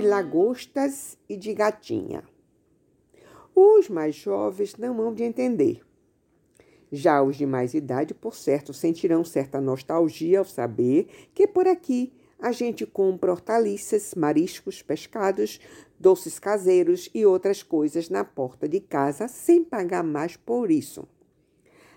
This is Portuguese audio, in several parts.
de lagostas e de gatinha. Os mais jovens não hão de entender. Já os de mais idade, por certo, sentirão certa nostalgia ao saber que por aqui a gente compra hortaliças, mariscos, pescados, doces caseiros e outras coisas na porta de casa sem pagar mais por isso.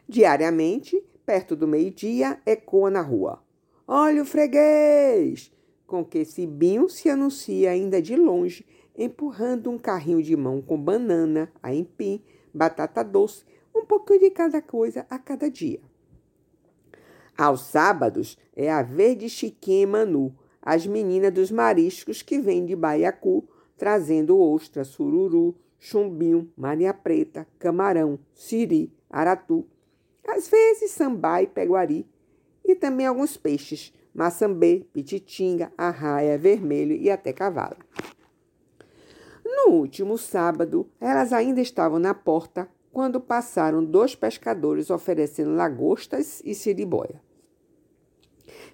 Diariamente, perto do meio-dia, ecoa na rua. Olha o freguês! Com que Cibinho se anuncia ainda de longe, empurrando um carrinho de mão com banana, aipim, batata doce, um pouquinho de cada coisa a cada dia. Aos sábados é a verde Chiquinha e Manu, as meninas dos mariscos que vêm de Baiacu, trazendo ostra, sururu, chumbinho, maria preta, camarão, siri, aratu, às vezes sambá e peguari, e também alguns peixes, maçambê, pititinga, arraia, vermelho e até cavalo. No último sábado, elas ainda estavam na porta quando passaram dois pescadores oferecendo lagostas e siribóia.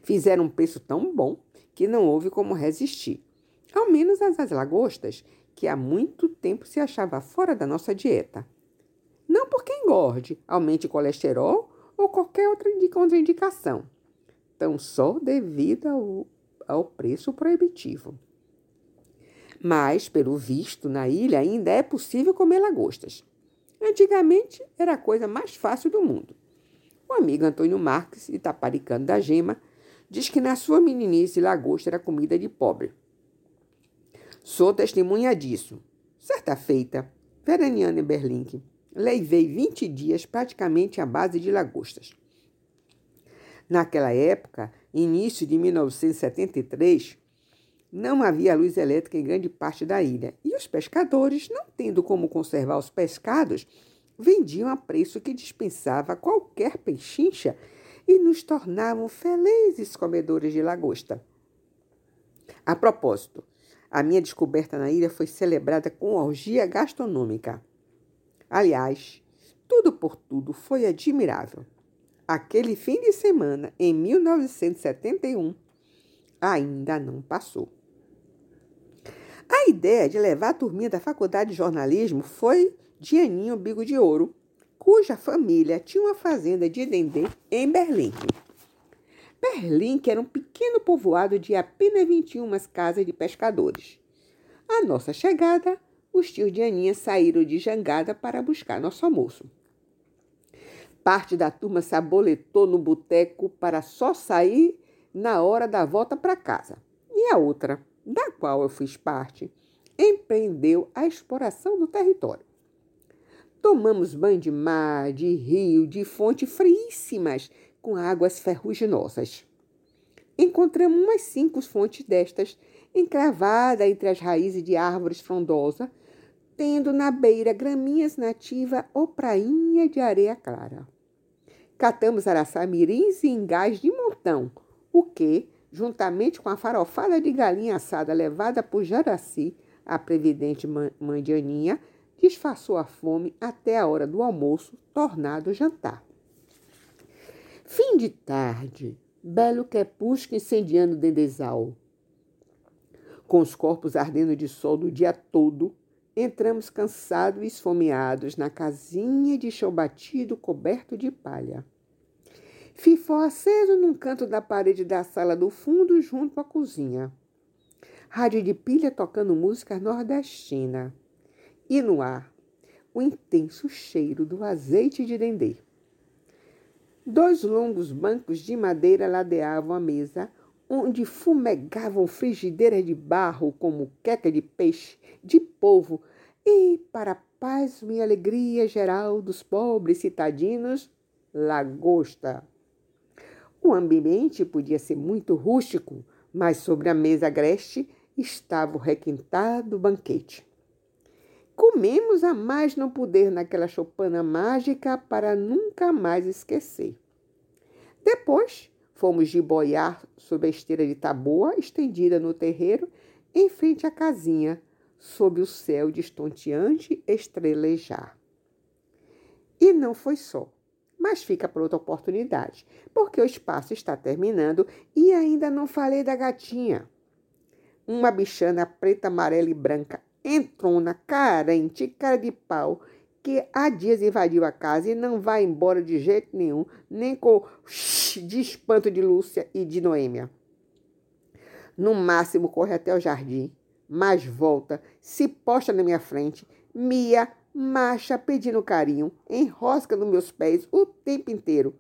Fizeram um preço tão bom que não houve como resistir. Ao menos as, as lagostas, que há muito tempo se achava fora da nossa dieta. Não porque engorde, aumente colesterol ou qualquer outra contraindicação, tão só devido ao, ao preço proibitivo. Mas, pelo visto, na ilha ainda é possível comer lagostas. Antigamente era a coisa mais fácil do mundo. O amigo Antônio Marques, Itaparicano da Gema, diz que na sua meninice lagosta era comida de pobre. Sou testemunha disso. Certa feita, veraneando em Berlim, levei 20 dias praticamente à base de lagostas. Naquela época, início de 1973, não havia luz elétrica em grande parte da ilha e os pescadores, não tendo como conservar os pescados, vendiam a preço que dispensava qualquer pechincha e nos tornavam felizes comedores de lagosta. A propósito, a minha descoberta na ilha foi celebrada com orgia gastronômica. Aliás, tudo por tudo foi admirável. Aquele fim de semana, em 1971, ainda não passou. A ideia de levar a turminha da faculdade de jornalismo foi de Aninho Bigo de Ouro, cuja família tinha uma fazenda de dendê em Berlim. Berlim era um pequeno povoado de apenas 21 casas de pescadores. À nossa chegada, os tios de Aninha saíram de jangada para buscar nosso almoço. Parte da turma se aboletou no boteco para só sair na hora da volta para casa. E a outra, da qual eu fiz parte, empreendeu a exploração do território. Tomamos banho de mar, de rio, de fonte friíssimas, com águas ferruginosas. Encontramos umas cinco fontes destas, encravada entre as raízes de árvores frondosas, tendo na beira graminhas nativa ou prainha de areia clara. Catamos araçamirins e engás de montão, o que, juntamente com a farofada de galinha assada levada por Jaraci, a previdente mãe de Aninha, disfarçou a fome até a hora do almoço, tornado jantar. Fim de tarde, belo crepúsculo incendiando Dendezal. Com os corpos ardendo de sol do dia todo, entramos cansados e esfomeados na casinha de chão batido coberto de palha. Fifó aceso num canto da parede da sala do fundo, junto à cozinha. Rádio de pilha tocando música nordestina e no ar o intenso cheiro do azeite de dendê. Dois longos bancos de madeira ladeavam a mesa, onde fumegavam frigideiras de barro como queca de peixe, de polvo, e, para a paz e alegria geral dos pobres citadinos, lagosta. O ambiente podia ser muito rústico, mas sobre a mesa agreste estava o requintado banquete. Comemos a mais não poder naquela chopana mágica para nunca mais esquecer. Depois, fomos de boiar sob a esteira de taboa estendida no terreiro, em frente à casinha, sob o céu de estonteante estrelejar. E não foi só, mas fica para outra oportunidade, porque o espaço está terminando e ainda não falei da gatinha. uma bichana preta, amarela e branca, entrona, carente, cara de pau, que há dias invadiu a casa e não vai embora de jeito nenhum, nem com de espanto de Lúcia e de Noêmia. No máximo corre até o jardim, mas volta, se posta na minha frente, mia, marcha pedindo carinho, enrosca nos meus pés o tempo inteiro.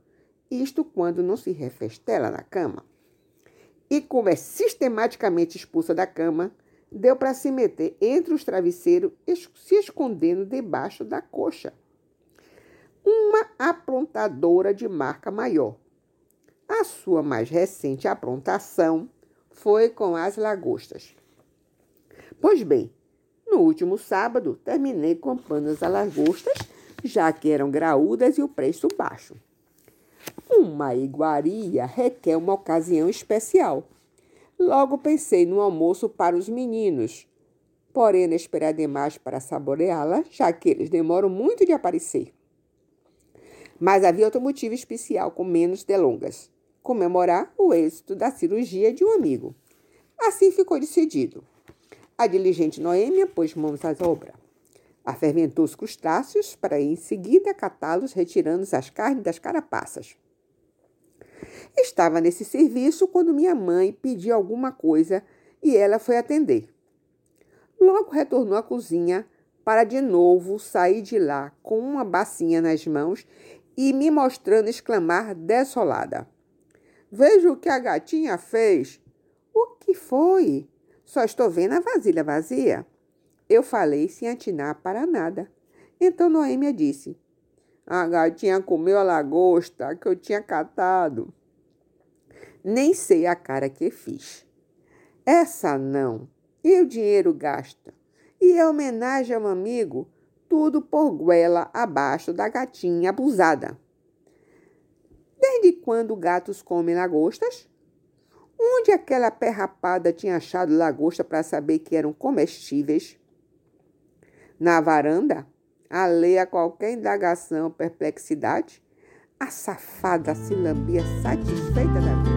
Isto quando não se refestela na cama. E como é sistematicamente expulsa da cama, deu para se meter entre os travesseiros, se escondendo debaixo da coxa. Uma aprontadora de marca maior. A sua mais recente aprontação foi com as lagostas. Pois bem, no último sábado terminei comprando as lagostas, já que eram graúdas e o preço baixo. Uma iguaria requer uma ocasião especial. Logo pensei no almoço para os meninos, porém não esperar demais para saboreá-la, já que eles demoram muito de aparecer. Mas havia outro motivo especial com menos delongas: comemorar o êxito da cirurgia de um amigo. Assim ficou decidido. A diligente Noêmia pôs mãos à obra. Afermentou os crustáceos para em seguida catá-los, retirando as carnes das carapaças. Estava nesse serviço quando minha mãe pediu alguma coisa e ela foi atender. Logo retornou à cozinha para de novo sair de lá com uma bacinha nas mãos e me mostrando exclamar desolada: Veja o que a gatinha fez. O que foi? Só estou vendo a vasilha vazia. Eu falei sem atinar para nada. Então Noêmia disse: A gatinha comeu a lagosta que eu tinha catado. Nem sei a cara que fiz. Essa não. E o dinheiro gasta. E a homenagem ao amigo, tudo por goela abaixo da gatinha abusada. Desde quando gatos comem lagostas? Onde aquela pé rapada tinha achado lagosta para saber que eram comestíveis? Na varanda, alheia a qualquer indagação perplexidade, a safada se lambia satisfeita da vida.